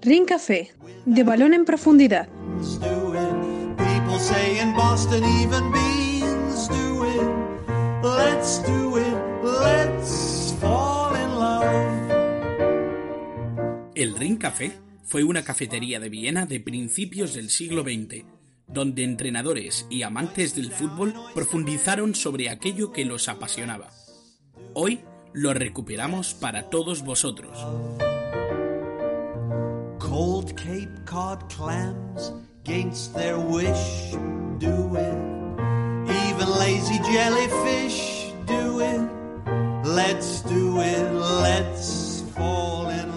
Ring Café, de balón en profundidad. do it. People say in Boston even beans do it. Let's do it. Let's fall in love. El Ring Café fue una cafetería de Viena de principios del siglo XX, donde entrenadores y amantes del fútbol profundizaron sobre aquello que los apasionaba. Hoy lo recuperamos para todos vosotros. Cold Cape Cod clams against their wish do it. Even lazy jellyfish do it. Let's do it. Let's fall in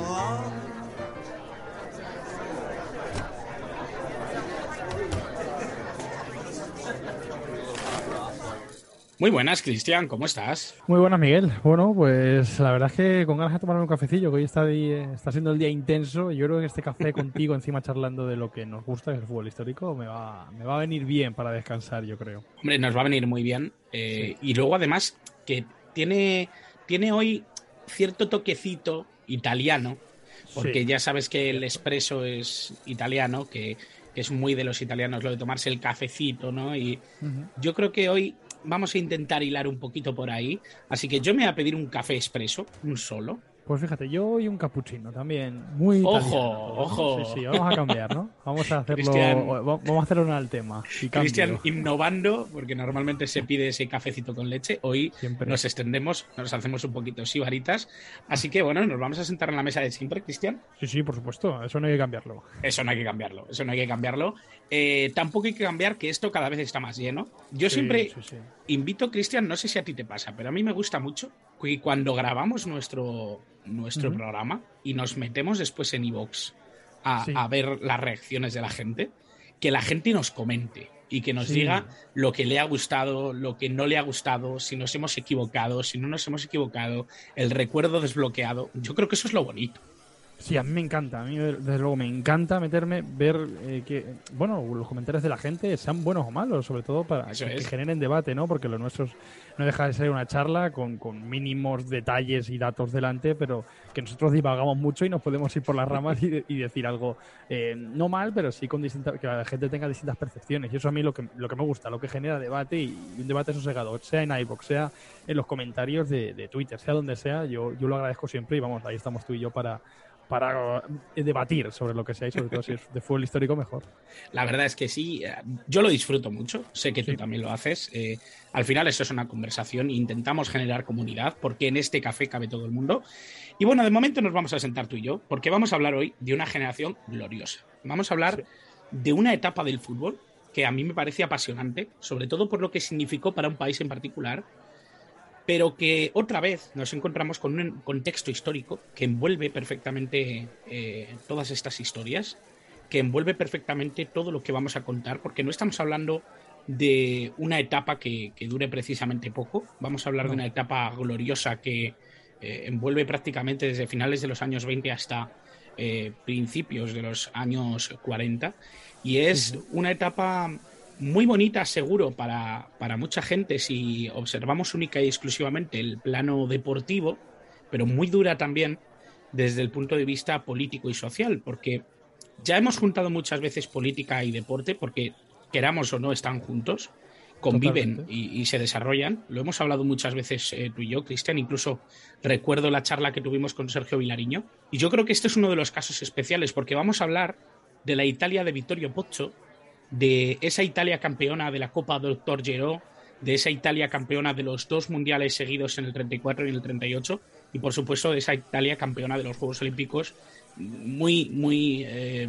Muy buenas, Cristian, ¿cómo estás? Muy buenas, Miguel. Bueno, pues la verdad es que con ganas de tomar un cafecillo, que hoy está, di- está siendo el día intenso. Yo creo que este café contigo encima charlando de lo que nos gusta, que es el fútbol histórico, me va, me va a venir bien para descansar, yo creo. Hombre, nos va a venir muy bien. eh, Y luego, además, que tiene, tiene hoy cierto toquecito italiano, porque Sí. ya sabes que el espresso es italiano, que, que es muy de los italianos lo de tomarse el cafecito, ¿no? Y yo creo que hoy vamos a intentar hilar un poquito por ahí. Así que yo me voy a pedir un café expreso, un solo. Pues fíjate, yo y un cappuccino también, muy Ojo, italiano. ojo. Sí, sí, vamos a cambiar, ¿no? Vamos a hacerlo, vamos a hacerlo al tema. Cristian innovando, porque normalmente se pide ese cafecito con leche. Hoy Siempre. nos extendemos, nos hacemos un poquito sibaritas. Así que bueno, nos vamos a sentar en la mesa de siempre, Cristian. Sí, sí, por supuesto, eso no hay que cambiarlo. Eso no hay que cambiarlo, eso no hay que cambiarlo. Eh, tampoco hay que cambiar que esto cada vez está más lleno. Yo Sí, siempre sí. invito, Cristian, no sé si a ti te pasa, pero a mí me gusta mucho que cuando grabamos nuestro, nuestro programa y nos metemos después en iVoox a, Sí. a ver las reacciones de la gente, que la gente nos comente y que nos Sí. diga lo que le ha gustado, lo que no le ha gustado, si nos hemos equivocado, si no nos hemos equivocado, el recuerdo desbloqueado. Yo creo que eso es lo bonito. Sí, a mí me encanta, a mí desde luego me encanta meterme, ver eh, que, bueno, los comentarios de la gente sean buenos o malos, sobre todo para que, generen debate, ¿no? Porque lo nuestro es- no deja de ser una charla con, con mínimos detalles y datos delante, pero que nosotros divagamos mucho y nos podemos ir por las ramas y, de- y decir algo eh, no mal, pero sí con distintas, que la gente tenga distintas percepciones. Y eso a mí lo que, lo que me gusta, lo que genera debate y, y un debate sosegado, sea en iVoox, sea en los comentarios de, de Twitter, sea donde sea, yo, yo lo agradezco siempre y vamos, ahí estamos tú y yo para para eh, debatir sobre lo que sea y sobre todo si es de fútbol histórico mejor. La verdad es que sí, eh, yo lo disfruto mucho, sé que tú también lo haces. eh, al final eso es una conversación, intentamos generar comunidad, porque en este café cabe todo el mundo. Y bueno, de momento nos vamos a sentar tú y yo, porque vamos a hablar hoy de una generación gloriosa. Vamos a hablar de una etapa del fútbol que a mí me parece apasionante, sobre todo por lo que significó para un país en particular, pero que otra vez nos encontramos con un contexto histórico que envuelve perfectamente eh, todas estas historias, que envuelve perfectamente todo lo que vamos a contar, porque no estamos hablando de una etapa que, que dure precisamente poco, vamos a hablar de una etapa gloriosa que eh, envuelve prácticamente desde finales de los años 20 hasta eh, principios de los años 40, y es una etapa muy bonita, seguro, para, para mucha gente si observamos única y exclusivamente el plano deportivo, pero muy dura también desde el punto de vista político y social, porque ya hemos juntado muchas veces política y deporte, porque queramos o no están juntos, conviven y se desarrollan. Lo hemos hablado muchas veces eh, tú y yo, Cristian, incluso recuerdo la charla que tuvimos con Sergio Vilariño, y yo creo que este es uno de los casos especiales, porque vamos a hablar de la Italia de Vittorio Pozzo, de esa Italia campeona de la Copa Doctor Gero, de esa Italia campeona de los dos mundiales seguidos en el 34 y en el 38, y por supuesto de esa Italia campeona de los Juegos Olímpicos, muy, muy eh,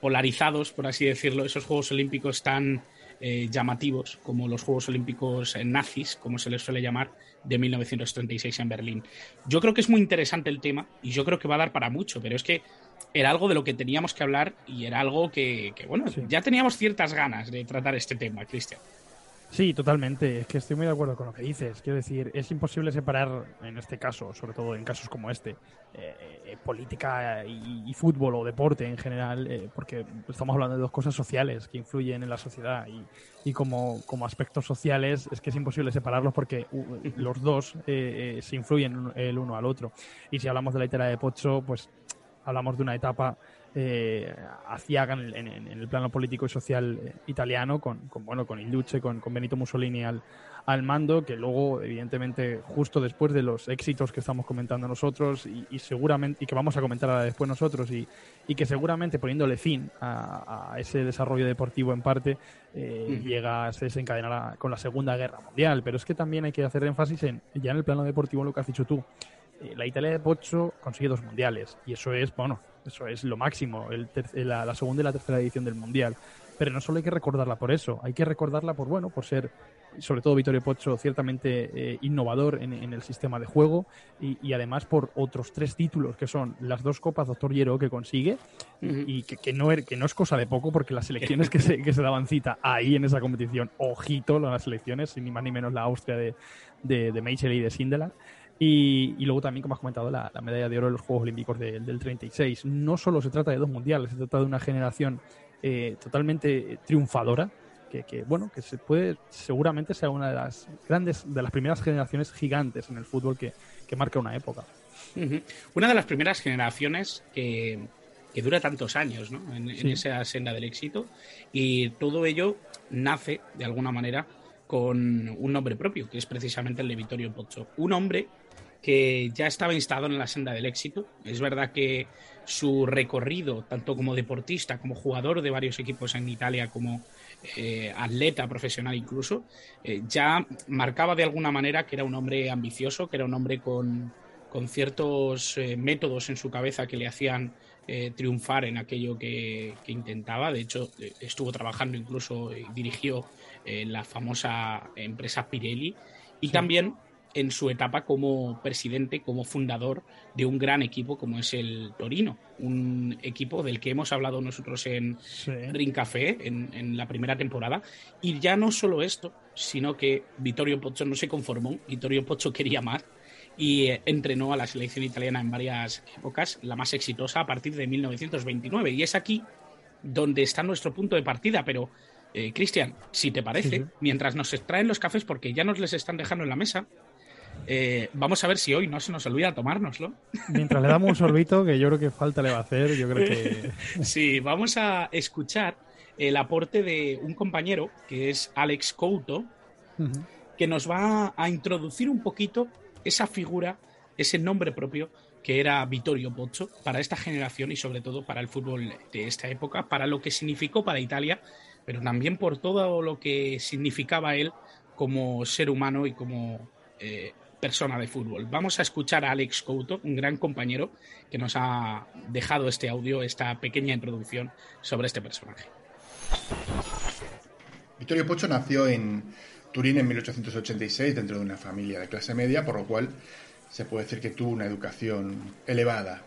polarizados, por así decirlo, esos Juegos Olímpicos tan eh, llamativos como los Juegos Olímpicos nazis, como se les suele llamar, de 1936 en Berlín. Yo creo que es muy interesante el tema y yo creo que va a dar para mucho, pero es que era algo de lo que teníamos que hablar y era algo que, que, bueno, Sí. ya teníamos ciertas ganas de tratar este tema, Cristian. Sí, totalmente. Es que estoy muy de acuerdo con lo que dices. Quiero decir, es imposible separar, en este caso, sobre todo en casos como este, eh, eh, política y, fútbol o deporte en general, eh, porque estamos hablando de dos cosas sociales que influyen en la sociedad y, y como, como, aspectos sociales es que es imposible separarlos porque los dos se influyen el uno al otro. Y si hablamos de la itera de Pocho, pues hablamos de una etapa eh, en, en, el plano político y social eh, italiano con, con, bueno con il con, con Benito Mussolini al, al, mando que luego evidentemente justo después de los éxitos que estamos comentando nosotros y, seguramente y que vamos a comentar ahora después nosotros y, y que seguramente poniéndole fin a, ese desarrollo deportivo en parte eh, llega se desencadenará con la Segunda Guerra Mundial. Pero es que también hay que hacer énfasis en ya en el plano deportivo lo que has dicho tú la Italia de Pocho consigue dos mundiales y eso es, bueno, eso es lo máximo, el la, segunda y la tercera edición del mundial. Pero no solo hay que recordarla por eso, hay que recordarla por, bueno, por ser, sobre todo Vittorio Pocho, ciertamente eh, innovador en, el sistema de juego y, además por otros tres títulos que son las dos copas Doctor Hierro que consigue y que, no er, que no es cosa de poco porque las selecciones que se, que se daban cita ahí en esa competición, ojito las selecciones, ni más ni menos la Austria de, de, de y de Sindelar. Y, luego también, como has comentado, la, medalla de oro de los Juegos Olímpicos del 36. No solo se trata de dos mundiales, se trata de una generación eh, totalmente triunfadora, que, bueno, que se puede, seguramente sea una de las grandes, de las primeras generaciones gigantes en el fútbol que, marca una época. Una de las primeras generaciones que, dura tantos años ¿no? en, esa senda del éxito y todo ello nace de alguna manera con un nombre propio, que es precisamente el de Vittorio Pozzo. Un hombre que ya estaba instalado en la senda del éxito. Es verdad que su recorrido, tanto como deportista, como jugador de varios equipos en Italia, como eh, atleta profesional incluso, eh, ya marcaba de alguna manera que era un hombre ambicioso, que era un hombre con, ciertos eh, métodos en su cabeza que le hacían triunfar en aquello que, intentaba. De hecho, estuvo trabajando incluso y dirigió la famosa empresa Pirelli. Y también en su etapa como presidente, como fundador de un gran equipo como es el Torino, un equipo del que hemos hablado nosotros en Ring Café en, la primera temporada. Y ya no solo esto, sino que Vittorio Pozzo no se conformó, Vittorio Pozzo quería más y eh, entrenó a la selección italiana en varias épocas, la más exitosa a partir de 1929. Y es aquí donde está nuestro punto de partida, pero eh, Cristian, si te parece, mientras nos extraen los cafés, porque ya nos les están dejando en la mesa, eh, vamos a ver si hoy no se nos olvida tomárnoslo. Mientras le damos un sorbito, que yo creo que falta le va a hacer, yo creo que... Sí, vamos a escuchar el aporte de un compañero, que es Alex Couto, que nos va a introducir un poquito esa figura, ese nombre propio que era Vittorio Pozzo para esta generación y sobre todo para el fútbol de esta época, para lo que significó para Italia, pero también por todo lo que significaba él como ser humano y como eh, persona de fútbol. Vamos a escuchar a Alex Couto, un gran compañero que nos ha dejado este audio, esta pequeña introducción sobre este personaje. Vittorio Pocho nació en Turín en 1886 dentro de una familia de clase media, por lo cual se puede decir que tuvo una educación elevada.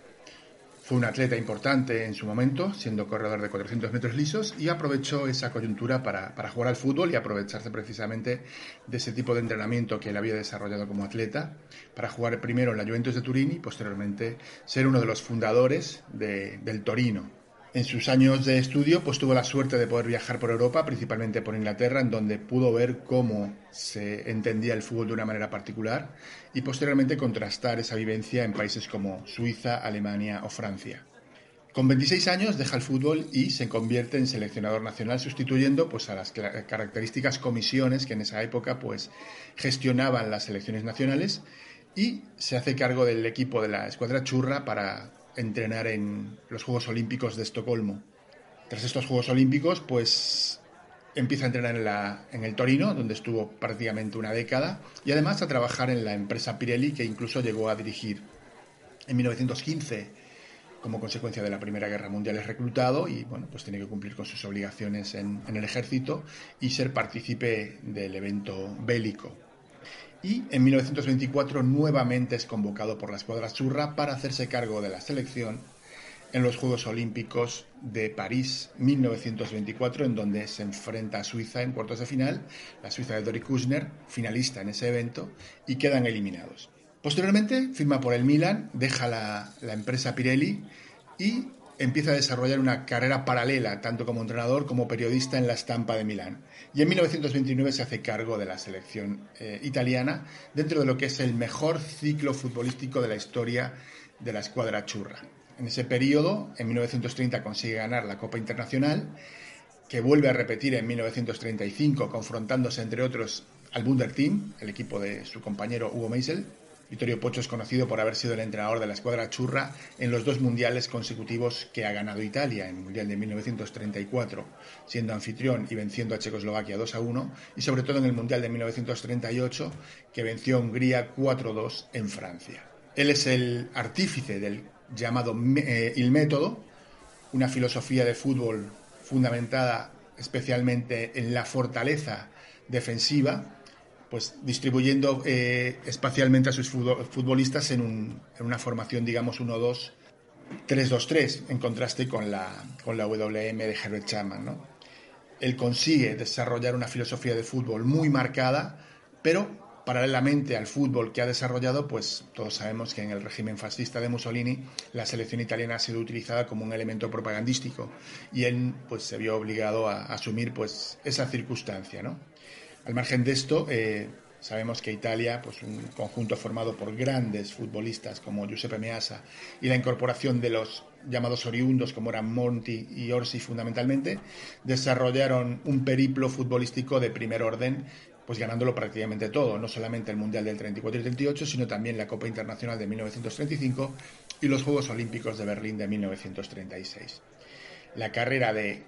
Fue un atleta importante en su momento, siendo corredor de 400 metros lisos, y aprovechó esa coyuntura para, jugar al fútbol y aprovecharse precisamente de ese tipo de entrenamiento que él había desarrollado como atleta, para jugar primero en la Juventus de Turín y posteriormente ser uno de los fundadores del Torino, en sus años de estudio, pues tuvo la suerte de poder viajar por Europa, principalmente por Inglaterra, en donde pudo ver cómo se entendía el fútbol de una manera particular y posteriormente contrastar esa vivencia en países como Suiza, Alemania o Francia. Con 26 años deja el fútbol y se convierte en seleccionador nacional sustituyendo pues, a las características comisiones que en esa época pues, gestionaban las selecciones nacionales y se hace cargo del equipo de la escuadra churra para entrenar en los Juegos Olímpicos de Estocolmo. Tras estos Juegos Olímpicos, pues empieza a entrenar en, el Torino, donde estuvo prácticamente una década, y además a trabajar en la empresa Pirelli, que incluso llegó a dirigir. En 1915, como consecuencia de la Primera Guerra Mundial, es reclutado y bueno, pues tiene que cumplir con sus obligaciones en el ejército y ser partícipe del evento bélico y en 1924 nuevamente es convocado por la escuadra churra para hacerse cargo de la selección en los Juegos Olímpicos de París 1924, en donde se enfrenta a Suiza en cuartos de final, la Suiza de Dori Kushner, finalista en ese evento, y quedan eliminados. Posteriormente firma por el Milan, deja la empresa Pirelli y empieza a desarrollar una carrera paralela, tanto como entrenador como periodista en la estampa de Milán. Y en 1929 se hace cargo de la selección eh, italiana dentro de lo que es el mejor ciclo futbolístico de la historia de la escuadra churra. En ese periodo, en 1930, consigue ganar la Copa Internacional, que vuelve a repetir en 1935, confrontándose entre otros al Wunder Team, el equipo de su compañero Hugo Meisel, Vittorio Pocho es conocido por haber sido el entrenador de la escuadra churra en los dos mundiales consecutivos que ha ganado Italia, en el Mundial de 1934, siendo anfitrión y venciendo a Checoslovaquia 2 a 1, y sobre todo en el Mundial de 1938, que venció a Hungría 4 2 en Francia. Él es el artífice del llamado eh, Il Método, una filosofía de fútbol fundamentada especialmente en la fortaleza defensiva pues distribuyendo eh, espacialmente a sus futbolistas en, una formación, digamos, 1-2, 3-2-3, en contraste con la, con la WM de Herbert Chapman. ¿no? Él consigue desarrollar una filosofía de fútbol muy marcada, pero paralelamente al fútbol que ha desarrollado, pues todos sabemos que en el régimen fascista de Mussolini la selección italiana ha sido utilizada como un elemento propagandístico y él pues se vio obligado a asumir pues esa circunstancia, ¿no? Al margen de esto, eh, sabemos que Italia, pues un conjunto formado por grandes futbolistas como Giuseppe Meazza y la incorporación de los llamados oriundos como eran Monti y Orsi fundamentalmente, desarrollaron un periplo futbolístico de primer orden pues ganándolo prácticamente todo, no solamente el Mundial del 34 y 38, sino también la Copa Internacional de 1935 y los Juegos Olímpicos de Berlín de 1936. La carrera de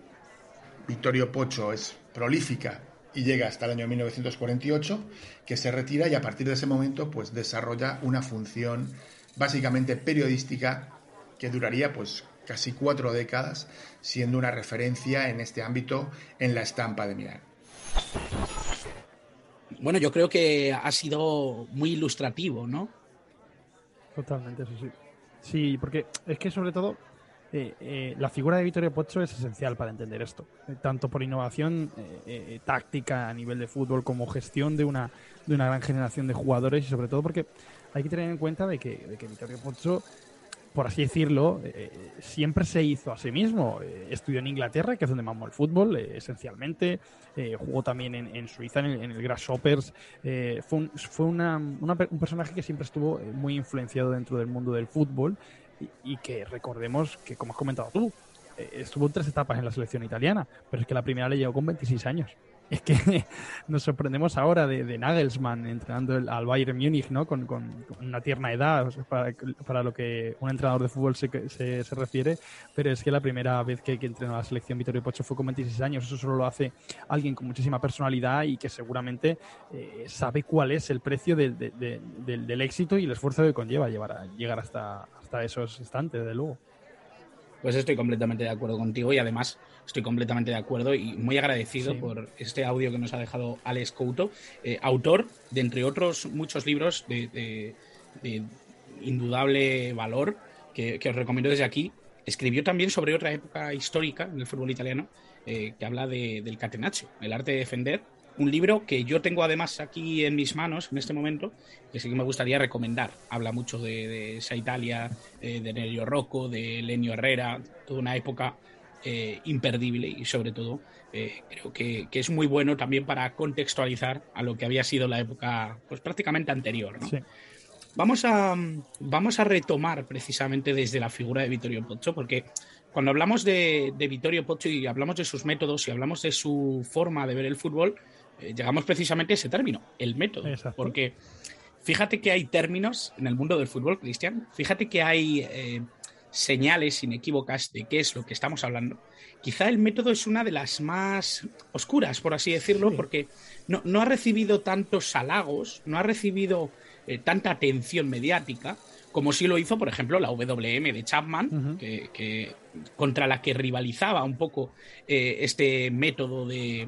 Vittorio Pocho es prolífica y llega hasta el año 1948, que se retira y a partir de ese momento pues desarrolla una función básicamente periodística que duraría pues casi cuatro décadas, siendo una referencia en este ámbito en la estampa de Milán. Bueno, yo creo que ha sido muy ilustrativo, ¿no? Totalmente, eso sí. Sí, porque es que sobre todo eh, eh, la figura de Vittorio Pozzo es esencial para entender esto, eh, tanto por innovación táctica a nivel de fútbol como gestión de una, de una gran generación de jugadores y sobre todo porque hay que tener en cuenta de que, de que Vittorio Pozzo, por así decirlo, siempre se hizo a sí mismo. estudió en Inglaterra, que es donde mamó el fútbol, esencialmente. jugó también en, Suiza, en el, en el Grasshoppers. fue un, fue una, un personaje que siempre estuvo muy influenciado dentro del mundo del fútbol y, que recordemos que, como has comentado tú, eh, estuvo en tres etapas en la selección italiana, pero es que la primera le llegó con 26 años. Es que nos sorprendemos ahora de, Nagelsmann entrenando al Bayern Múnich, ¿no? Con, una tierna edad, para, lo que un entrenador de fútbol se, se, refiere, pero es que la primera vez que, que entrenó a la selección Vittorio Pocho fue con 26 años. Eso solo lo hace alguien con muchísima personalidad y que seguramente eh, sabe cuál es el precio del, del, éxito y el esfuerzo que conlleva llevar llegar hasta, hasta esos instantes, de luego. Pues estoy completamente de acuerdo contigo y además estoy completamente de acuerdo y muy agradecido por este audio que nos ha dejado Alex Couto, eh, autor de, entre otros, muchos libros de, indudable valor que, os recomiendo desde aquí. Escribió también sobre otra época histórica en el fútbol italiano eh, que habla del catenaccio, el arte de defender, un libro que yo tengo además aquí en mis manos en este momento, que sí que me gustaría recomendar. Habla mucho de, esa Italia, eh, de Nerio Rocco, de Lenio Herrera, toda una época eh, imperdible y sobre todo eh, creo que, es muy bueno también para contextualizar a lo que había sido la época pues prácticamente anterior. Vamos, a, vamos a retomar precisamente desde la figura de Vittorio Pozzo, porque cuando hablamos de, de Vittorio Pozzo y hablamos de sus métodos y hablamos de su forma de ver el fútbol, llegamos precisamente a ese término, el método. Porque fíjate que hay términos en el mundo del fútbol, Cristian, fíjate que hay eh, señales inequívocas de qué es lo que estamos hablando. Quizá el método es una de las más oscuras, por así decirlo, porque no, ha recibido tantos halagos, no ha recibido eh, tanta atención mediática como sí lo hizo, por ejemplo, la WM de Chapman, que, contra la que rivalizaba un poco este método de,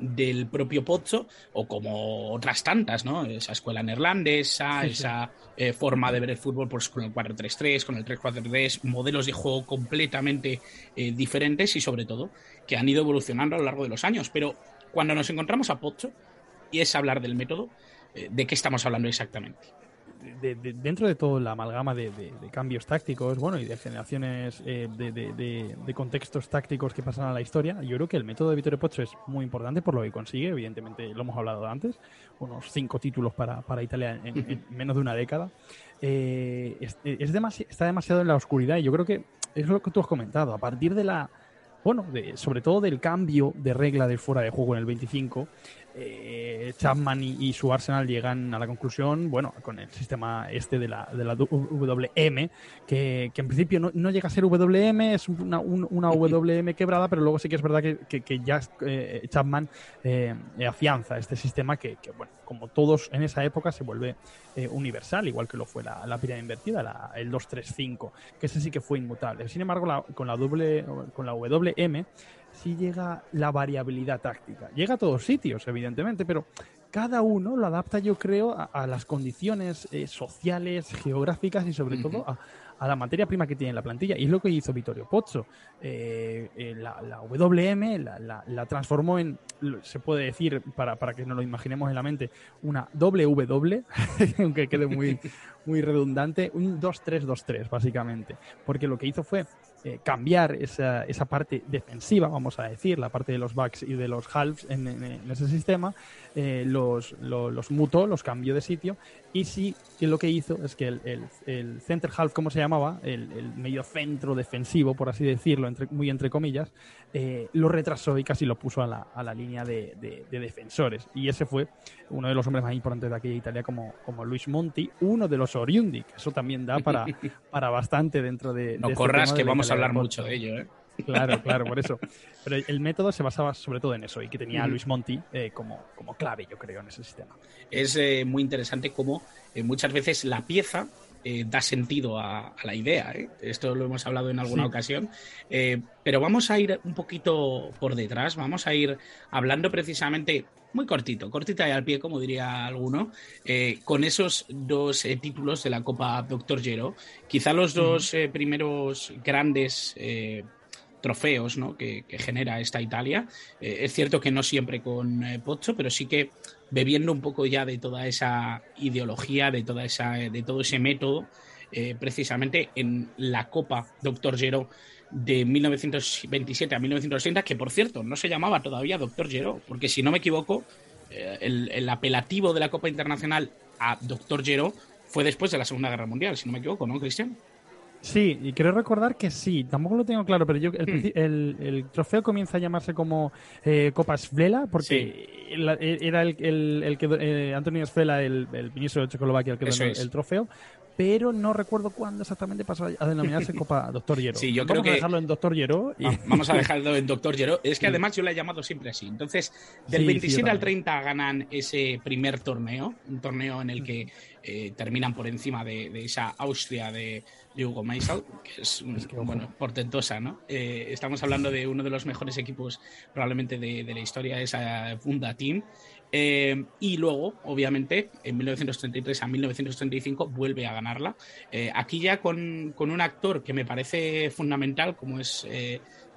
del propio Pozzo o como otras tantas, ¿no? Esa escuela neerlandesa, esa eh, forma de ver el fútbol pues, con el 4-3-3, con el 3-4-3, modelos de juego completamente eh, diferentes y sobre todo que han ido evolucionando a lo largo de los años. Pero cuando nos encontramos a Pozzo y es hablar del método, eh, ¿de qué estamos hablando exactamente? Dentro de toda la amalgama de, cambios tácticos, bueno, y de generaciones eh, de, contextos tácticos que pasan a la historia, yo creo que el método de Vittorio Pozzo es muy importante por lo que consigue, evidentemente lo hemos hablado antes, unos cinco títulos para, Italia en, menos de una década. Eh, es, está demasiado en la oscuridad y yo creo que es lo que tú has comentado, a partir de la bueno, sobre todo del cambio de regla del fuera de juego en el 25, eh, Chapman y, su Arsenal llegan a la conclusión, bueno, con el sistema este de la, de la WM, que, en principio no, llega a ser WM, es una, WM quebrada, pero luego sí que es verdad que, ya eh, Chapman eh, afianza este sistema que, bueno, como todos en esa época se vuelve universal, igual que lo fue la, la pirámide invertida, la, el 235, que ese sí que fue inmutable. Sin embargo, con la doble, con la WM sí llega la variabilidad táctica. Llega a todos sitios, evidentemente, pero cada uno lo adapta, yo creo, a, las condiciones eh, sociales, geográficas y sobre todo a, la materia prima que tiene la plantilla. Y es lo que hizo Vittorio Pozzo. Eh, eh, la, WM la, transformó en, se puede decir, para, para que nos lo imaginemos en la mente, una WW, aunque quede muy, muy redundante, un 2-3-2-3, básicamente. Porque lo que hizo fue eh, cambiar esa, esa, parte defensiva, vamos a decir, la parte de los backs y de los halves en, ese sistema, eh, los, los, mutó, los cambió de sitio y sí que lo que hizo es que el, el, center half, como se llamaba, el, el, medio centro defensivo, por así decirlo, entre, muy entre comillas, eh, lo retrasó y casi lo puso a la, a la línea de, de, defensores. Y ese fue uno de los hombres más importantes de aquella Italia como, como Luis Monti, uno de los Oriundi, que eso también da para, para bastante dentro de... No este corras, que vamos a hablar mucho de ello, ¿eh? Claro, claro, por eso. Pero el método se basaba sobre todo en eso y que tenía a Luis Monti eh, como, como clave, yo creo, en ese sistema. Es muy interesante cómo muchas veces la pieza eh, da sentido a, la idea. ¿eh? Esto lo hemos hablado en alguna ocasión. Eh, pero vamos a ir un poquito por detrás, vamos a ir hablando precisamente muy cortito, cortita y al pie, como diría alguno, con esos dos títulos de la Copa Doctor Gero. Quizá los dos primeros grandes trofeos ¿no? que, genera esta Italia. es cierto que no siempre con Pozzo, pero sí que bebiendo un poco ya de toda esa ideología, de, toda esa, de todo ese método, eh, precisamente en la Copa Doctor Gero de 1927 a 1930, que por cierto no se llamaba todavía Doctor Gero, porque si no me equivoco, eh, el, apelativo de la Copa Internacional a Doctor Gero fue después de la Segunda Guerra Mundial, si no me equivoco, ¿no, Cristian? Sí, y quiero recordar que sí, tampoco lo tengo claro, pero yo el, hmm. el, trofeo comienza a llamarse como eh, Copa Svela, porque era el, el, que eh, Antonio Svela, el, ministro de Checoslovaquia, el que donó el trofeo, pero no recuerdo cuándo exactamente pasó a denominarse Copa Doctor Hierro. Sí, yo creo vamos a dejarlo en Doctor Hierro. Y... Vamos a dejarlo en Doctor Hierro. Es que además yo la he llamado siempre así. Entonces, del 27 al 30 ganan ese primer torneo, un torneo en el que eh, terminan por encima de esa Austria de Hugo Meisel, que es, bueno, portentosa, ¿no? Eh, estamos hablando de uno de los mejores equipos probablemente de, la historia, esa Funda Team. Eh, y luego, obviamente, en 1933 a 1935 vuelve a ganarla. Eh, aquí ya con, un actor que me parece fundamental, como es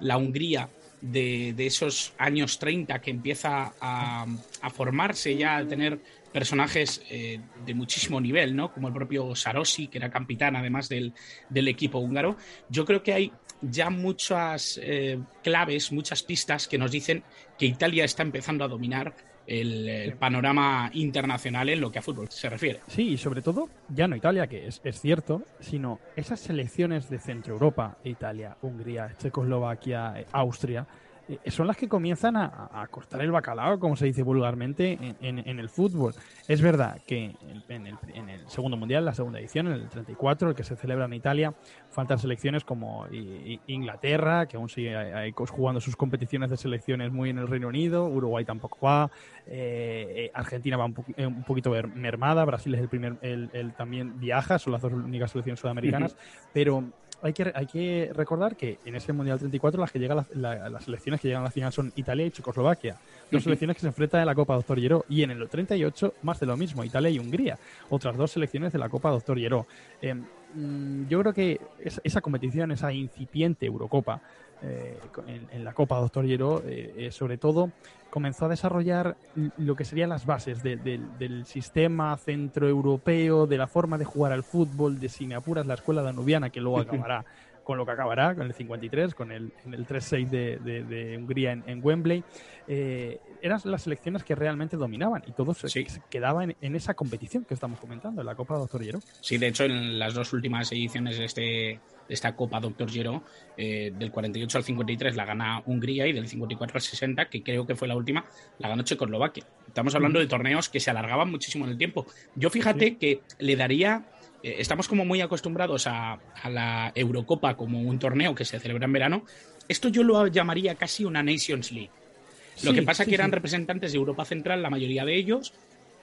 la Hungría de, esos años 30 que empieza a, formarse ya, a tener personajes eh, de muchísimo nivel, ¿no? Como el propio Sarosi, que era capitán además del, equipo húngaro. Yo creo que hay ya muchas eh, claves, muchas pistas que nos dicen que Italia está empezando a dominar el, panorama internacional en lo que a fútbol se refiere. Sí, y sobre todo, ya no Italia, que es, es cierto, sino esas selecciones de Centro Europa, Italia, Hungría, Checoslovaquia, eh, Austria, son las que comienzan a, cortar el bacalao, como se dice vulgarmente, en, el fútbol. Es verdad que en el, segundo mundial, la segunda edición, en el 34, el que se celebra en Italia, faltan selecciones como Inglaterra, que aún sigue jugando sus competiciones de selecciones muy en el Reino Unido, Uruguay tampoco va, eh, eh, Argentina va un, poquito mermada, Brasil es el primer, el, también viaja, son las dos únicas selecciones sudamericanas, pero hay que, hay que recordar que en ese Mundial 34 las que llegan las selecciones que llegan a la final son Italia y Checoslovaquia. Dos selecciones que se enfrentan en la Copa Doctor Lleró. Y en el 38, más de lo mismo, Italia y Hungría. Otras dos selecciones de la Copa Doctor Lleró. Eh, mm, yo creo que esa competición, esa incipiente Eurocopa, eh, en, la Copa Doctor Hierro, eh, eh, sobre todo, comenzó a desarrollar lo que serían las bases del sistema centroeuropeo, de la forma de jugar al fútbol, de si me apuras la escuela danubiana, que luego acabará con lo que acabará, con el 53, con el, el 3-6 de, Hungría en, Wembley, eran las selecciones que realmente dominaban y todos se, quedaban en, esa competición que estamos comentando, en la Copa Doctor Hierro. Sí, de hecho, en las dos últimas ediciones de este esta Copa Doctor Giro, eh, del 48 al 53 la gana Hungría y del 54 al 60, que creo que fue la última, la ganó Checoslovaquia. Estamos hablando de torneos que se alargaban muchísimo en el tiempo. Yo fíjate que le daría eh, estamos como muy acostumbrados a, la Eurocopa como un torneo que se celebra en verano. Esto yo lo llamaría casi una Nations League. Lo que pasa es que eran representantes de Europa Central, la mayoría de ellos,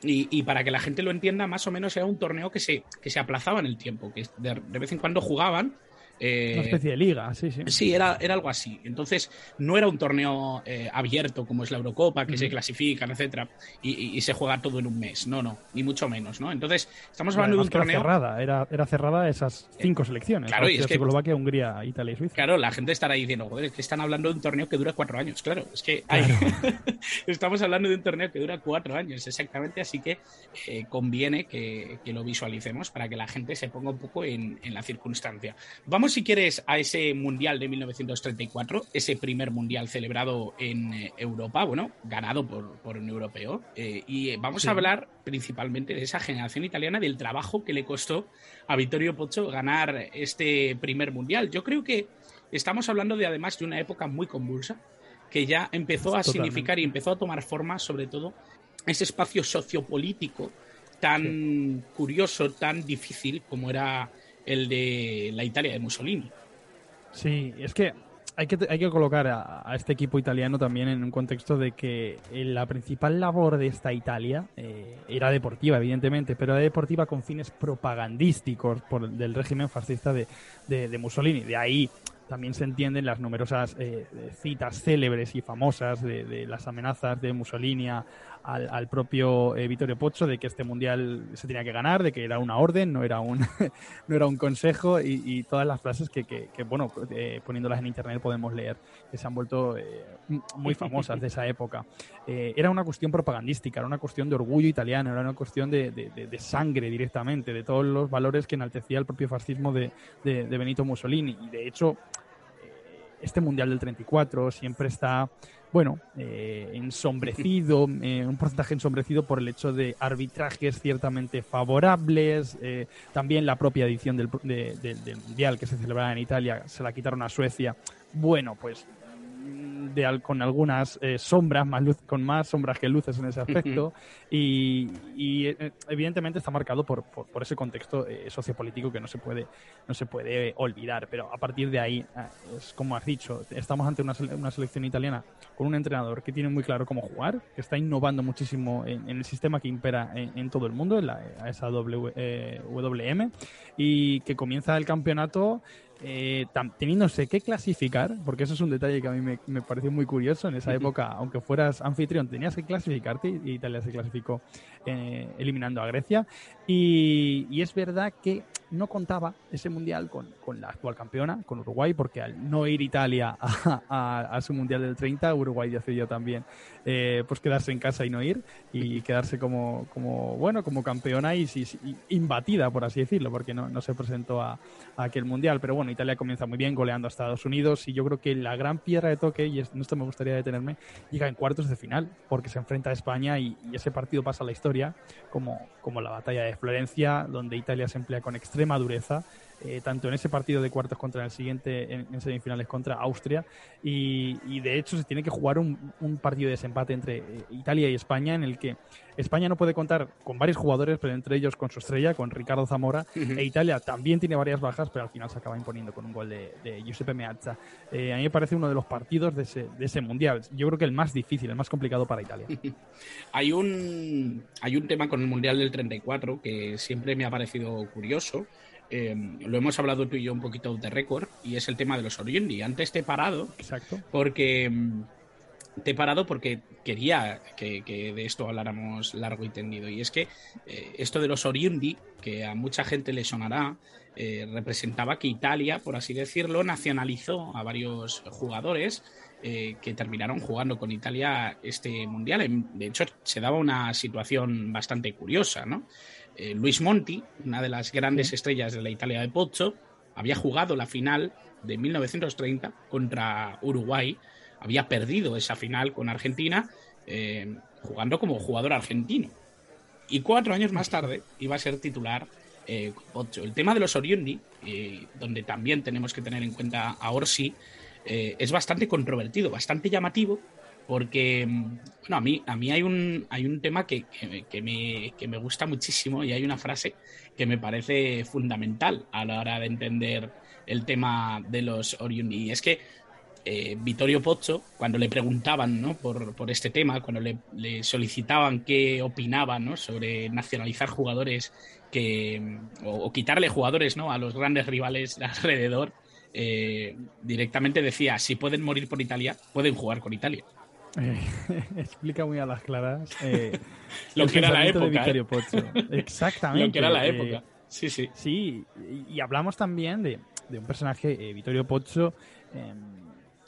y, para que la gente lo entienda, más o menos era un torneo que se, que se aplazaba en el tiempo, que de vez en cuando jugaban eh, Una especie de liga, sí, sí. Sí, era, era algo así. Entonces, no era un torneo eh, abierto como es la Eurocopa, que se clasifican, etcétera, y, se juega todo en un mes. No, no, ni mucho menos, ¿no? Entonces, estamos hablando de un torneo. Era cerrada, era, era cerrada esas cinco selecciones. Claro, y es que. Eslovaquia, Hungría, Italia y Suiza. Claro, la gente estará diciendo, joder, es que están hablando de un torneo que dura cuatro años. Claro, es que estamos hablando de un torneo que dura cuatro años, exactamente, así que eh, conviene que, lo visualicemos para que la gente se ponga un poco en, en la circunstancia. Vamos si quieres, a ese Mundial de 1934, ese primer Mundial celebrado en eh, Europa, bueno, ganado por, un europeo. Eh, y eh, vamos a hablar principalmente de esa generación italiana, del trabajo que le costó a Vittorio Pozzo ganar este primer Mundial. Yo creo que estamos hablando de además de una época muy convulsa, que ya empezó a significar y empezó a tomar forma, sobre todo, ese espacio sociopolítico tan curioso, tan difícil como era el de la Italia de Mussolini. Sí, es que hay que, hay que colocar a, este equipo italiano también en un contexto de que eh, la principal labor de esta Italia eh, era deportiva, evidentemente, pero era deportiva con fines propagandísticos por, del régimen fascista de, de, Mussolini. De ahí también se entienden las numerosas eh, citas célebres y famosas de, las amenazas de Mussolini al, propio eh, Vittorio Pozzo de que este mundial se tenía que ganar, de que era una orden, no era un, no era un consejo y, todas las frases que, que, bueno, eh, poniéndolas en internet podemos leer, que se han vuelto eh, muy famosas de esa época. era una cuestión propagandística, era una cuestión de orgullo italiano, era una cuestión de, de, sangre directamente, de todos los valores que enaltecía el propio fascismo de, de Benito Mussolini. Y de hecho, este mundial del 34 siempre está bueno, eh, ensombrecido, eh, un porcentaje ensombrecido por el hecho de arbitrajes ciertamente favorables. Eh, también la propia edición del, del Mundial que se celebraba en Italia se la quitaron a Suecia. Bueno, pues con algunas eh, sombras, más luz, con más sombras que luces en ese aspecto, y, eh, evidentemente está marcado por, por, ese contexto eh, sociopolítico que no se puede no se puede olvidar. Pero a partir de ahí, es como has dicho, estamos ante una, una, selección italiana con un entrenador que tiene muy claro cómo jugar, que está innovando muchísimo en, el sistema que impera en, todo el mundo, en la, esa WM, y que comienza el campeonato eh, teniéndose que clasificar, porque eso es un detalle que a mí me, me pareció muy curioso en esa época, aunque fueras anfitrión, tenías que clasificarte y Italia se clasificó eh, eliminando a Grecia. Y, es verdad que no contaba ese mundial con, la actual campeona, con Uruguay, porque al no ir Italia a, su mundial del 30, Uruguay decidió también eh, pues quedarse en casa y no ir y quedarse como, como bueno como campeona y, imbatida, por así decirlo, porque no, no se presentó a, a, aquel mundial. Pero bueno, Italia comienza muy bien goleando a Estados Unidos y yo creo que la gran piedra de toque, y esto me gustaría detenerme, llega en cuartos de final, porque se enfrenta a España y, y ese partido pasa a la historia como, como la batalla de Florencia, donde Italia se emplea con extrema dureza eh, tanto en ese partido de cuartos contra el siguiente en, semifinales contra Austria. Y, de hecho se tiene que jugar un, partido de desempate entre eh, Italia y España, en el que España no puede contar con varios jugadores, pero entre ellos con su estrella, con Ricardo Zamora, e Italia también tiene varias bajas, pero al final se acaba imponiendo con un gol de, Giuseppe Meazza. Eh, a mí me parece uno de los partidos de ese, de ese mundial. Yo creo que el más difícil, el más complicado para Italia. hay, un, hay un tema con el mundial del 34 que siempre me ha parecido curioso eh, lo hemos hablado tú y yo un poquito de récord, y es el tema de los Oriundi. Antes te he parado, Exacto. porque mm, te he parado porque quería que, que de esto habláramos largo y tendido. Y es que eh, esto de los Oriundi, que a mucha gente le sonará, eh, representaba que Italia, por así decirlo, nacionalizó a varios jugadores eh, que terminaron jugando con Italia este mundial. En- De hecho, se daba una situación bastante curiosa, ¿no? Eh, Luis Monti, una de las grandes estrellas de la Italia de Pozzo, había jugado la final de 1930 contra Uruguay, había perdido esa final con Argentina, eh, jugando como jugador argentino. Y cuatro años más tarde iba a ser titular eh, Pozzo. El tema de los Oriundi, donde también tenemos que tener en cuenta a Orsi, es bastante controvertido, bastante llamativo, porque mm, bueno, a mí, a mí hay, un, hay un tema que, que me- que me, gusta muchísimo y hay una frase que me parece fundamental a la hora de entender el tema de los Oriundi. Y es que eh, Vittorio Pozzo, cuando le preguntaban ¿no? por, por este tema, cuando le, solicitaban qué opinaba ¿no? sobre nacionalizar jugadores que, o, o quitarle jugadores ¿no? a los grandes rivales de alrededor, eh, directamente decía, si pueden morir por Italia, pueden jugar con Italia. Eh, explica muy a las claras eh, Lo que era la pensamiento de época, ¿eh? Exactamente. Lo que era la eh, época. Sí, sí. Sí, y, y hablamos también de, de un personaje, eh, Vittorio Pozzo, eh,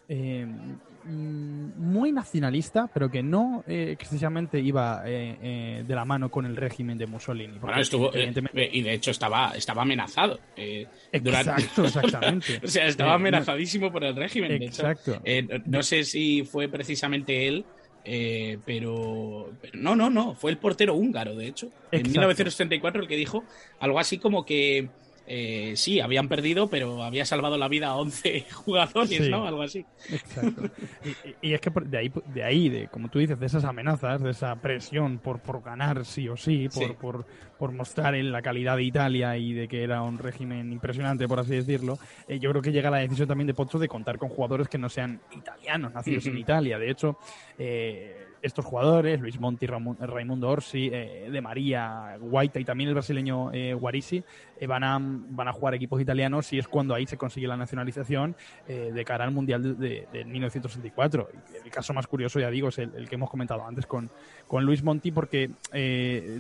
eh, mm, muy nacionalista, pero que no eh, excesivamente iba eh, eh, de la mano con el régimen de Mussolini. Bueno, estuvo, eh, evidentemente- y de hecho estaba, estaba amenazado. durante- Exacto, exactamente. o sea, estaba no- amenazadísimo por el régimen. de hecho. Exacto. No- sé si fue precisamente él, eh, pero, pero no, no, no, fue el portero húngaro, de hecho, en Exacto. 1934 el que dijo algo así como que eh, sí, habían perdido, pero había salvado la vida a 11 jugadores, Sí. ¿no? Algo así. Exacto. Y, es que de ahí, de ahí, de, como tú dices, de esas amenazas, de esa presión por, por ganar sí o sí, por, Sí. por, por mostrar en la calidad de Italia y de que era un régimen impresionante, por así decirlo, eh, yo creo que llega la decisión también de Pozzo de contar con jugadores que no sean italianos, nacidos en. Italia. De hecho, eh, estos jugadores, Luis Monti, Raimundo Orsi, eh, De María, Guaita y también el brasileño eh, Guarisi, eh, van, a, van a jugar equipos italianos y es cuando ahí se consigue la nacionalización eh, de cara al Mundial de, de- de 1964. Y el caso más curioso, ya digo, es el, el que hemos comentado antes con, con Luis Monti, porque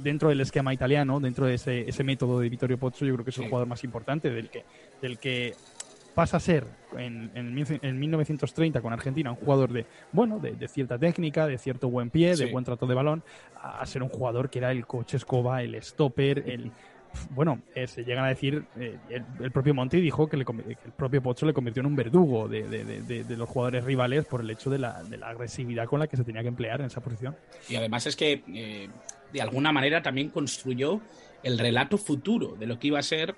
dentro del esquema italiano, dentro de ese, ese método de Vittorio Pozzo, yo creo que es el Sí. jugador más importante, del que, del que pasa a ser en, en, mil- en 1930 con Argentina un jugador de bueno de, de cierta técnica, de cierto buen pie, de buen trato de balón, a, a ser un jugador que era el coche escoba, el stopper, el bueno, eh, se llegan a decir, eh, el, el propio Monti dijo que, le que el propio Pozzo le convirtió en un verdugo de, de- los jugadores rivales por el hecho de la, de la agresividad con la que se tenía que emplear en esa posición. Y además es que eh, de alguna manera también construyó el relato futuro de lo que iba a ser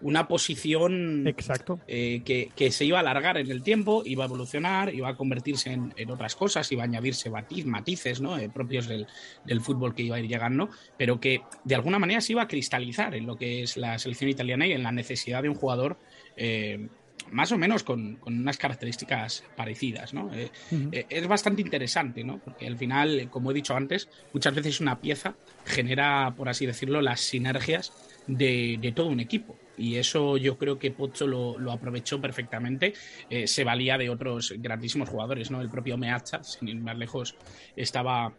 una posición Exacto. eh, que, que se iba a alargar en el tiempo, iba a evolucionar, iba a convertirse en, en otras cosas, iba a añadirse matiz- matices ¿no? Eh, propios del, del fútbol que iba a ir llegando, pero que de alguna manera se iba a cristalizar en lo que es la selección italiana y en la necesidad de un jugador eh, más o menos con, con unas características parecidas. ¿no? Eh, eh, es bastante interesante, ¿no? Porque al final, como he dicho antes, muchas veces una pieza genera, por así decirlo, las sinergias de, de todo un equipo. Y eso yo creo que Pozzo lo, lo aprovechó perfectamente. Eh, se valía de otros grandísimos jugadores, ¿no? El propio Meazza, sin ir más lejos, estaba,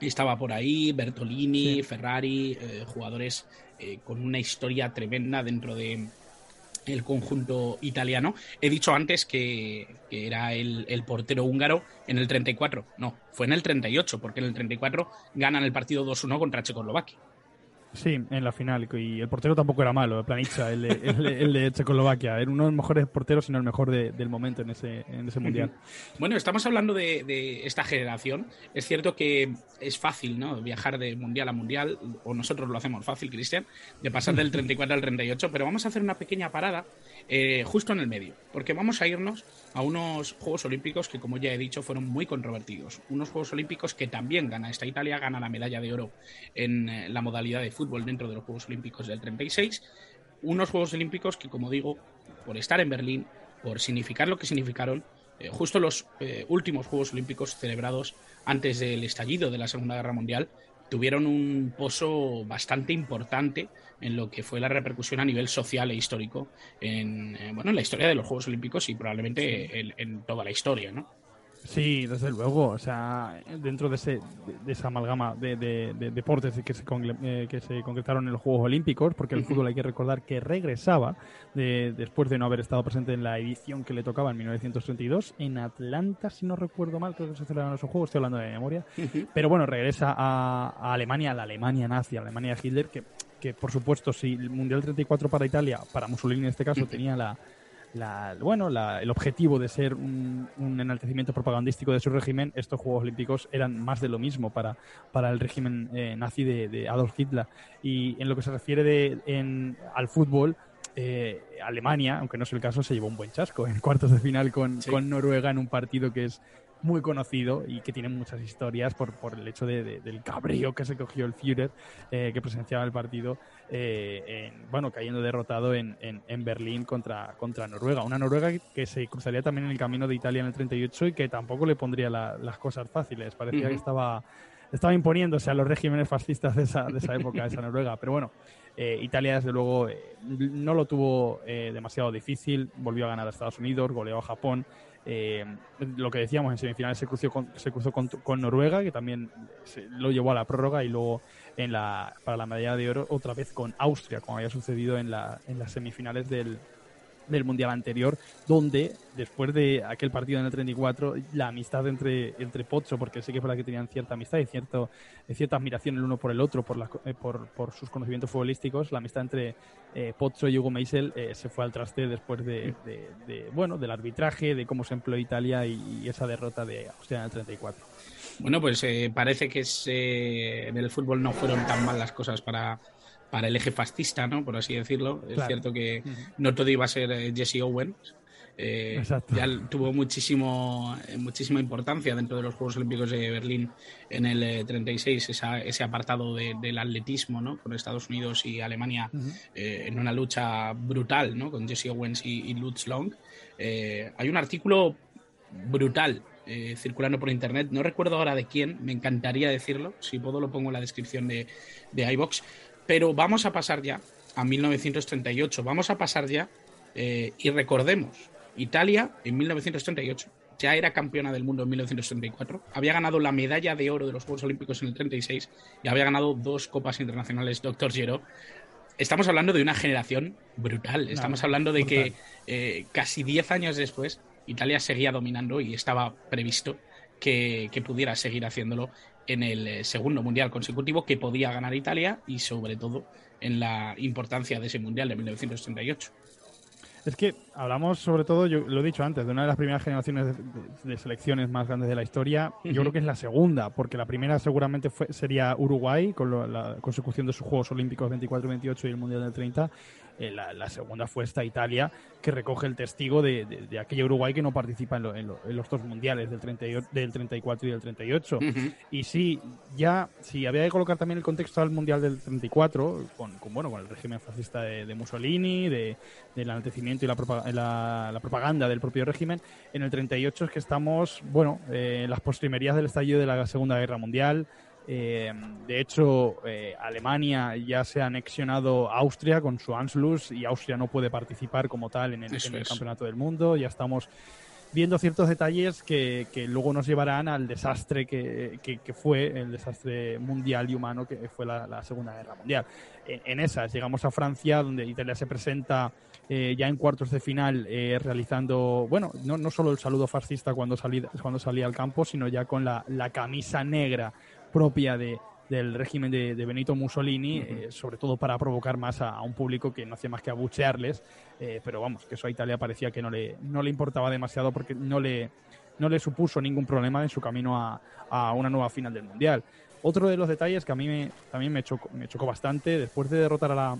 estaba por ahí, Bertolini, Sí. Ferrari, eh, jugadores eh, con una historia tremenda dentro de, el conjunto italiano. He dicho antes que, que era el, el portero húngaro en el 34. No, fue en el 38, porque en el 34 ganan el partido 2-1 contra Checoslovaquia. Sí, en la final. Y el portero tampoco era malo, el de, el de- el de Checoslovaquia. Era uno de los mejores porteros, sino el mejor de- del momento en ese, en ese mundial. Bueno, estamos hablando de, de esta generación. Es cierto que es fácil, ¿no? Viajar de mundial a mundial, o nosotros lo hacemos fácil, Cristian, de pasar del 34 al 38, pero vamos a hacer una pequeña parada eh, justo en el medio, porque vamos a irnos a unos Juegos Olímpicos que, como ya he dicho, fueron muy controvertidos. Unos Juegos Olímpicos que también gana esta Italia, gana la medalla de oro en eh, la modalidad de fútbol dentro de los Juegos Olímpicos del 36. Unos Juegos Olímpicos que, como digo, por estar en Berlín, por significar lo que significaron, eh, justo los últimos Juegos Olímpicos celebrados antes del estallido de la Segunda Guerra Mundial, tuvieron un pozo bastante importante en lo que fue la repercusión a nivel social e histórico en, eh, bueno, en la historia de los Juegos Olímpicos y probablemente en, en toda la historia, ¿no? Sí, desde luego. O sea, dentro de, ese, de, esa amalgama de, deportes que se, eh, que se concretaron en los Juegos Olímpicos, porque el fútbol hay que recordar que regresaba después de no haber estado presente en la edición que le tocaba en 1932 en Atlanta, si no recuerdo mal, creo que se celebraron esos Juegos, estoy hablando de memoria. Pero bueno, regresa a, Alemania, a la Alemania nazi, a la Alemania de Hitler, que, que por supuesto, si el Mundial 34 para Italia, para Mussolini en este caso, tenía la la, bueno, el objetivo de ser un, enaltecimiento propagandístico de su régimen, estos Juegos Olímpicos eran más de lo mismo para, para el régimen eh, nazi de, Adolf Hitler. Y en lo que se refiere de, al fútbol, eh, Alemania, aunque no es el caso, se llevó un buen chasco en cuartos de final con, con Noruega en un partido que es muy conocido y que tiene muchas historias por, por el hecho de, del cabrío que se cogió el Führer, eh, que presenciaba el partido, eh, bueno, cayendo derrotado en, en, Berlín contra, contra Noruega. Una Noruega que se cruzaría también en el camino de Italia en el 38 y que tampoco le pondría las cosas fáciles. Parecía que estaba, estaba imponiéndose a los regímenes fascistas de esa, de esa época, esa Noruega. Pero bueno, eh, Italia, desde luego, no lo tuvo demasiado difícil. Volvió a ganar a Estados Unidos, goleó a Japón. Eh, lo que decíamos, en semifinales se cruzó, con, se cruzó con, Noruega, que también lo llevó a la prórroga, y luego en la, para la medalla de oro otra vez con Austria, como había sucedido en, la, en las semifinales del, del Mundial anterior, donde después de aquel partido en el 34, la amistad entre, entre Pozzo, porque sé que es verdad que tenían cierta amistad y cierto, cierta admiración el uno por el otro, por, eh, por, sus conocimientos futbolísticos, la amistad entre eh, Pozzo y Hugo Meisel eh, se fue al traste después de, bueno, del arbitraje, de cómo se empleó Italia y, esa derrota de Austria en el 34. Bueno, pues parece que en el fútbol no fueron tan mal las cosas para, para el eje fascista, ¿no? Por así decirlo. Es cierto que no todo iba a ser eh, Jesse Owens. Eh, ya tuvo muchísimo, eh, muchísima importancia dentro de los Juegos Olímpicos de Berlín en el 36, ese apartado del atletismo ¿no? con Estados Unidos y Alemania en una lucha brutal ¿no? con Jesse Owens y, Lutz Long. hay un artículo brutal circulando por internet. No recuerdo ahora de quién, me encantaría decirlo. Si puedo, lo pongo en la descripción de, de iBox. Pero vamos a pasar ya a 1938, vamos a pasar ya eh, y recordemos, Italia en 1938 ya era campeona del mundo en 1934, había ganado la medalla de oro de los Juegos Olímpicos en el 36 y había ganado dos copas internacionales Dr. Gero. Estamos hablando de una generación brutal, estamos hablando de que eh, casi 10 años después Italia seguía dominando y estaba previsto que, que pudiera seguir haciéndolo en el eh, segundo mundial consecutivo que podía ganar Italia y sobre todo en la importancia de ese mundial de 1938. Es que hablamos sobre todo, yo lo he dicho antes, de una de las primeras generaciones de, selecciones más grandes de la historia. Yo creo que es la segunda, porque la primera seguramente fue, sería Uruguay, con la consecución de sus Juegos Olímpicos 24-28 y el Mundial del 30. Eh, la, segunda fue esta Italia, que recoge el testigo de, de, aquella Uruguay que no participa en, los dos mundiales, del, 30 del 34 y del 38. Y sí, ya, si había que colocar también el contexto al mundial del 34, con, bueno, con el régimen fascista de, Mussolini, de, del enaltecimiento y la, la, propaganda del propio régimen, en el 38 es que estamos, bueno, eh, en las postrimerías del estallido de la Segunda Guerra Mundial. Eh, de hecho, eh, Alemania ya se ha anexionado a Austria con su Anschluss y Austria no puede participar como tal en el, Campeonato del Mundo. Ya estamos viendo ciertos detalles que, luego nos llevarán al desastre que, fue el desastre mundial y humano que fue la, Segunda Guerra Mundial. En, esas llegamos a Francia, donde Italia se presenta eh, ya en cuartos de final realizando, bueno, no, no solo el saludo fascista cuando, cuando salía al campo, sino ya con la, la camisa negra propia de, del régimen de, Benito Mussolini, eh, sobre todo para provocar más a, un público que no hacía más que abuchearles, eh, pero vamos, que eso a Italia parecía que no le, no le importaba demasiado porque no le, no le supuso ningún problema en su camino a, a una nueva final del Mundial. Otro de los detalles que a mí me, también me chocó, me chocó bastante, después de derrotar a la,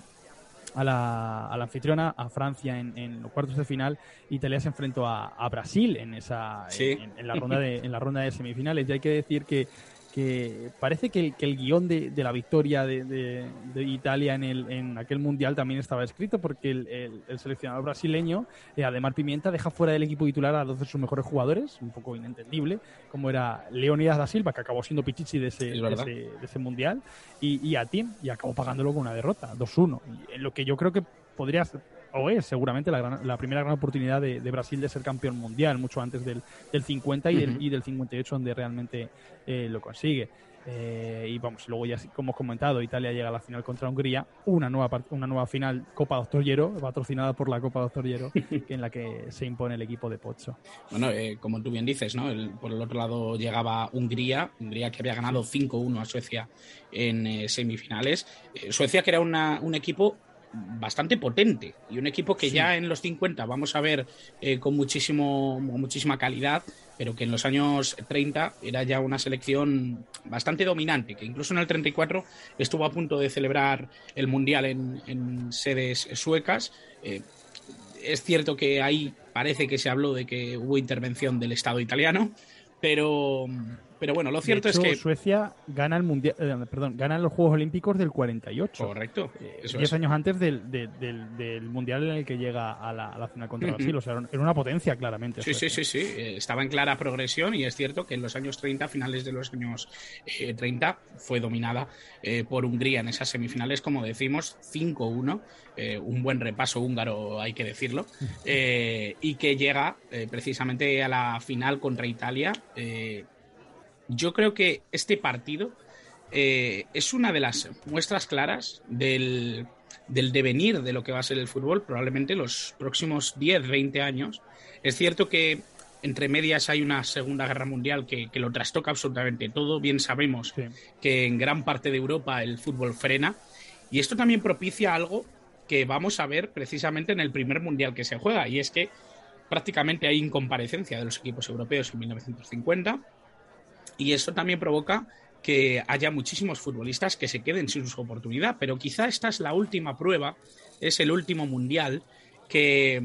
a la, a la, anfitriona, a Francia en, los cuartos de final. Italia se enfrentó a, a Brasil en esa en, la ronda de, en la ronda de semifinales. Y hay que decir que que parece que el, que el guion de, de la victoria de, de- de Italia en, el, en aquel mundial también estaba escrito porque el, el- el seleccionador brasileño, eh, Ademar Pimienta, deja fuera del equipo titular a dos de sus mejores jugadores, un poco inentendible, como era Leonidas da Silva, que acabó siendo Pichichi de ese, Es ese, de ese mundial, y, y a Tim, y acabó pagándolo con una derrota, 2-1. Y en lo que yo creo que podría o es seguramente la, gran- la primera gran oportunidad de, de Brasil de ser campeón mundial, mucho antes del, del 50 y, del, Ujú. y del 58, donde realmente eh, lo consigue. Eh, y vamos, luego ya, como hemos comentado, Italia llega a la final contra Hungría, una nueva, una nueva final Copa Doctor Llero, patrocinada por la Copa Doctor que en la que se impone el equipo de Pozzo. Bueno, eh, como tú bien dices, ¿no? El- por el otro lado llegaba Hungría, Hungría que había ganado 5-1 a Suecia en eh, semifinales. Suecia que era una- un equipo bastante potente y un equipo que Sí. ya en los 50 vamos a ver eh, con muchísimo muchísima calidad, pero que en los años 30 era ya una selección bastante dominante, que incluso en el 34 estuvo a punto de celebrar el Mundial en, en sedes suecas. Eh, es cierto que ahí parece que se habló de que hubo intervención del Estado italiano, pero, pero bueno, lo cierto hecho, es que... Suecia gana el mundial, eh, perdón, gana los Juegos Olímpicos del 48. Correcto, Eh, eso diez es. años antes del, de- del, del mundial en el que llega a la, a la final contra. Brasil. O sea, era una potencia claramente. Sí, sí, Suecia. sí, sí. eh, Estaba en clara progresión y es cierto que en los años 30, finales de los años eh, 30, fue dominada eh, por Hungría en esas semifinales, como decimos, 5-1. eh, un buen repaso húngaro, hay que decirlo. y que llega precisamente a la final contra Italia. eh, yo creo que este partido eh, es una de las muestras claras del, del devenir de lo que va a ser el fútbol, probablemente los próximos 10, 20 años. Es cierto que entre medias hay una Segunda Guerra Mundial que, que lo trastoca absolutamente todo. Bien sabemos Sí. que en gran parte de Europa el fútbol frena. Y esto también propicia algo que vamos a ver precisamente en el primer mundial que se juega. Y es que prácticamente hay incomparecencia de los equipos europeos en 1950. Y eso también provoca que haya muchísimos futbolistas que se queden sin su oportunidad. Pero quizá esta es la última prueba, es el último mundial que,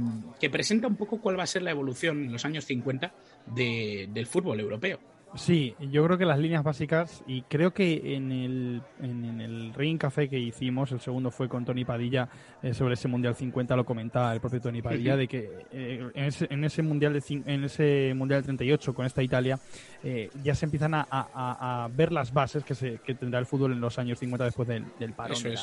presenta un poco cuál va a ser la evolución en los años 50 de- del fútbol europeo. Sí, yo creo que las líneas básicas, y creo que en el, en, en el Ring Café que hicimos, el segundo fue con Tony Padilla, eh, sobre ese Mundial 50, lo comentaba el propio Tony Padilla, de que eh, en, ese, en, ese mundial de, en ese Mundial del 38, con esta Italia, eh, ya se empiezan a, a- a- ver las bases que, se, que tendrá el fútbol en los años 50 después del, del parón de, la,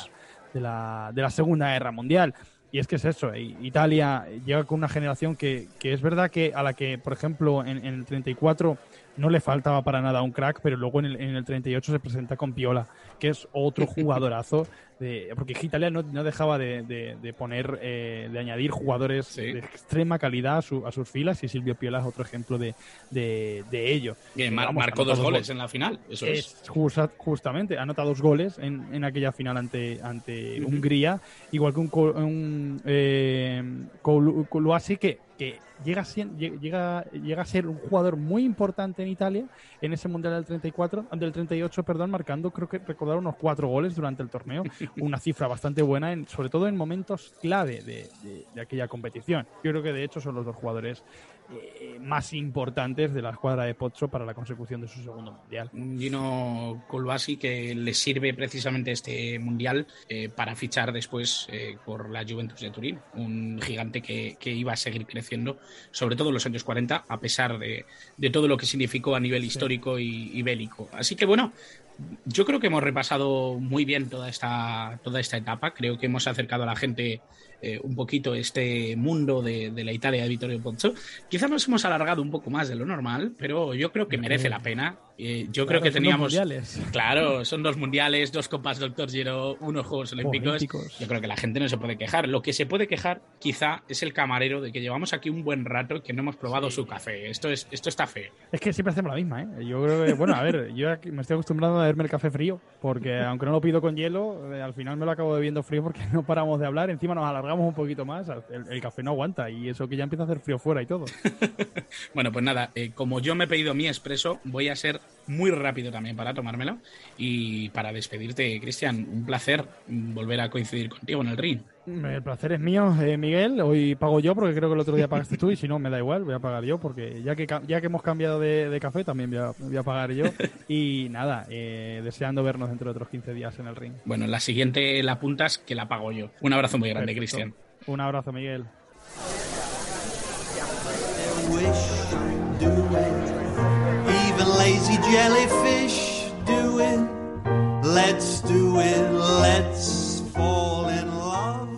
de, la, de la Segunda Guerra Mundial. Y es que es eso, eh, Italia llega con una generación que, que es verdad que a la que, por ejemplo, en, en el 34 no le faltaba para nada un crack, pero luego en el, en el 38 se presenta con Piola, que es otro jugadorazo, de, porque Italia no, no dejaba de, de- de poner, eh, de añadir jugadores Sí. de extrema calidad a, su- a sus filas, y Silvio Piola es otro ejemplo de, ello. Que mar- Vamos, marcó dos goles goles. en la final. Eso es. Es justa- justamente, anota dos goles en, en aquella final ante, ante Ujú. Hungría, igual que un, un eh, Koulibaly que, que llega, a ser, llega, llega a ser un jugador muy importante en Italia en ese Mundial del 34, del 38, perdón, marcando, creo que recordar unos cuatro goles durante el torneo, una cifra bastante buena, en, sobre todo en momentos clave de, de- de aquella competición. Yo creo que de hecho son los dos jugadores eh, más importantes de la escuadra de Pozzo para la consecución de su segundo Mundial. Un Gino Colbasi que le sirve precisamente este mundial eh, para fichar después eh, por la Juventus de Turín, un gigante que, que iba a seguir creciendo, sobre todo en los años 40, a pesar de, de todo lo que significó a nivel histórico y, y bélico. Así que bueno, yo creo que hemos repasado muy bien toda esta, toda esta etapa. Creo que hemos acercado a la gente eh, un poquito este mundo de, de la Italia de Vittorio Pozzo. Quizás nos hemos alargado un poco más de lo normal, pero yo creo que merece la pena. Eh, yo creo que teníamos. Claro, son dos mundiales, dos copas Doctor Giro, unos Juegos Olímpicos. Olímpicos. Yo creo que la gente no se puede quejar. Lo que se puede quejar, quizá, es el camarero de que llevamos aquí un buen rato y que no hemos probado su café. Esto, es, esto está feo. Es que siempre hacemos la misma, ¿eh? Yo creo que, bueno, a ver, yo me estoy acostumbrado a beberme el café frío, porque aunque no lo pido con hielo, eh, al final me lo acabo bebiendo frío porque no paramos de hablar, encima nos alargamos un poquito más, el, el café no aguanta y eso que ya empieza a hacer frío fuera y todo. Bueno, pues nada, eh, como yo me he pedido mi expreso, voy a ser muy rápido también para tomármelo. Y para despedirte, Cristian, un placer volver a coincidir contigo en el ring. El placer es mío, eh, Miguel. Hoy pago yo porque creo que el otro día pagaste tú y si no me da igual, voy a pagar yo porque ya que ya que hemos cambiado de, café también voy a, pagar yo. Y nada, eh, deseando vernos dentro de otros 15 días en el ring. Bueno, la siguiente la apuntas que la pago yo. Un abrazo muy grande, Cristian. Un abrazo, Miguel. lazy jellyfish do it. Let's do it. Let's fall in love.